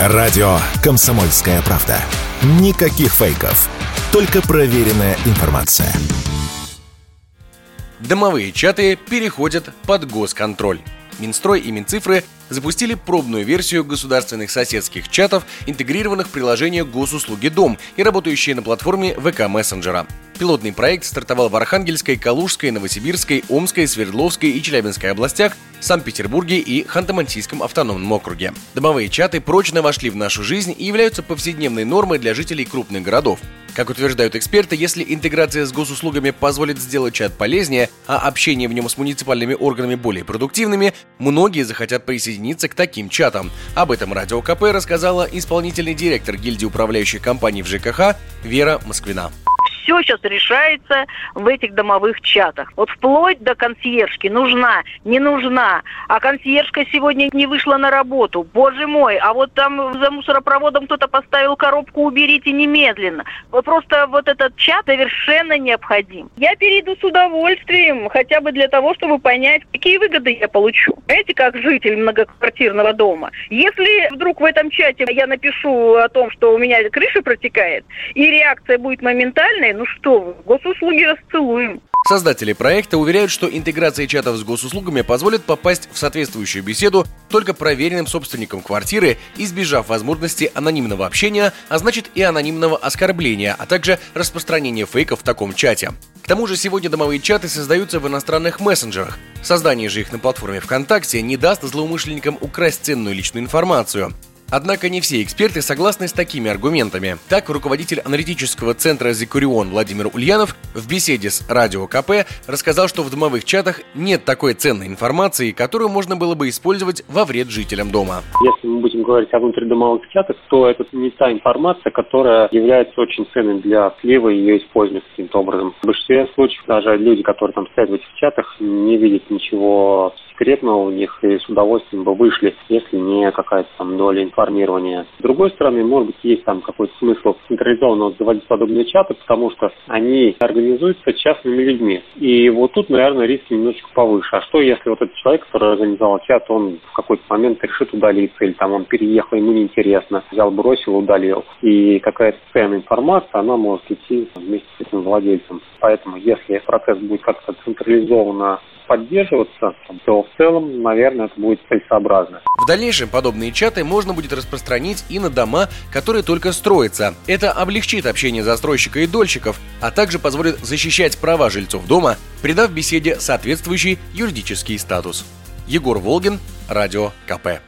Радио «Комсомольская правда». Никаких фейков. Только проверенная информация. Домовые чаты переходят под госконтроль. Минстрой и Минцифры запустили пробную версию государственных соседских чатов, интегрированных в приложение госуслуги Дом и работающие на платформе ВК Мессенджера. Пилотный проект стартовал в Архангельской, Калужской, Новосибирской, Омской, Свердловской и Челябинской областях, Санкт-Петербурге и Ханты-Мансийском автономном округе. Домовые чаты прочно вошли в нашу жизнь и являются повседневной нормой для жителей крупных городов. Как утверждают эксперты, если интеграция с госуслугами позволит сделать чат полезнее, а общение в нем с муниципальными органами более продуктивными, многие захотят присоединиться к таким чатам. Об этом Радио КП рассказала исполнительный директор гильдии управляющих компаний в ЖКХ Вера Москвина все сейчас решается в этих домовых чатах. Вот вплоть до консьержки. Нужна, не нужна. А консьержка сегодня не вышла на работу. Боже мой, а вот там за мусоропроводом кто-то поставил коробку «Уберите немедленно». Вот просто вот этот чат совершенно необходим. Я перейду с удовольствием, хотя бы для того, чтобы понять, какие выгоды я получу. Знаете, как житель многоквартирного дома. Если вдруг в этом чате я напишу о том, что у меня крыша протекает, и реакция будет моментальной, ну что вы, госуслуги расцелуем. Создатели проекта уверяют, что интеграция чатов с госуслугами позволит попасть в соответствующую беседу только проверенным собственникам квартиры, избежав возможности анонимного общения, а значит и анонимного оскорбления, а также распространения фейков в таком чате. К тому же сегодня домовые чаты создаются в иностранных мессенджерах. Создание же их на платформе ВКонтакте не даст злоумышленникам украсть ценную личную информацию. Однако не все эксперты согласны с такими аргументами. Так, руководитель аналитического центра «Зикурион» Владимир Ульянов в беседе с Радио КП рассказал, что в домовых чатах нет такой ценной информации, которую можно было бы использовать во вред жителям дома. Если мы будем говорить о внутридомовых чатах, то это не та информация, которая является очень ценной для слива и ее использования каким-то образом. В большинстве случаев даже люди, которые там стоят в этих чатах, не видят ничего секретного у них и с удовольствием бы вышли, если не какая-то там доля информирования. С другой стороны, может быть, есть там какой-то смысл централизованно заводить подобные чаты, потому что они организуются частными людьми. И вот тут, наверное, риски немножечко повыше. А что, если вот этот человек, который организовал чат, он в какой-то момент решит удалиться, или там он переехал, ему неинтересно, взял, бросил, удалил. И какая-то ценная информация, она может идти вместе с этим владельцем. Поэтому, если процесс будет как-то централизованно поддерживаться, то в целом, наверное, это будет целесообразно. В дальнейшем подобные чаты можно будет распространить и на дома, которые только строятся. Это облегчит общение застройщика и дольщиков, а также позволит защищать права жильцов дома, придав беседе соответствующий юридический статус. Егор Волгин, Радио КП.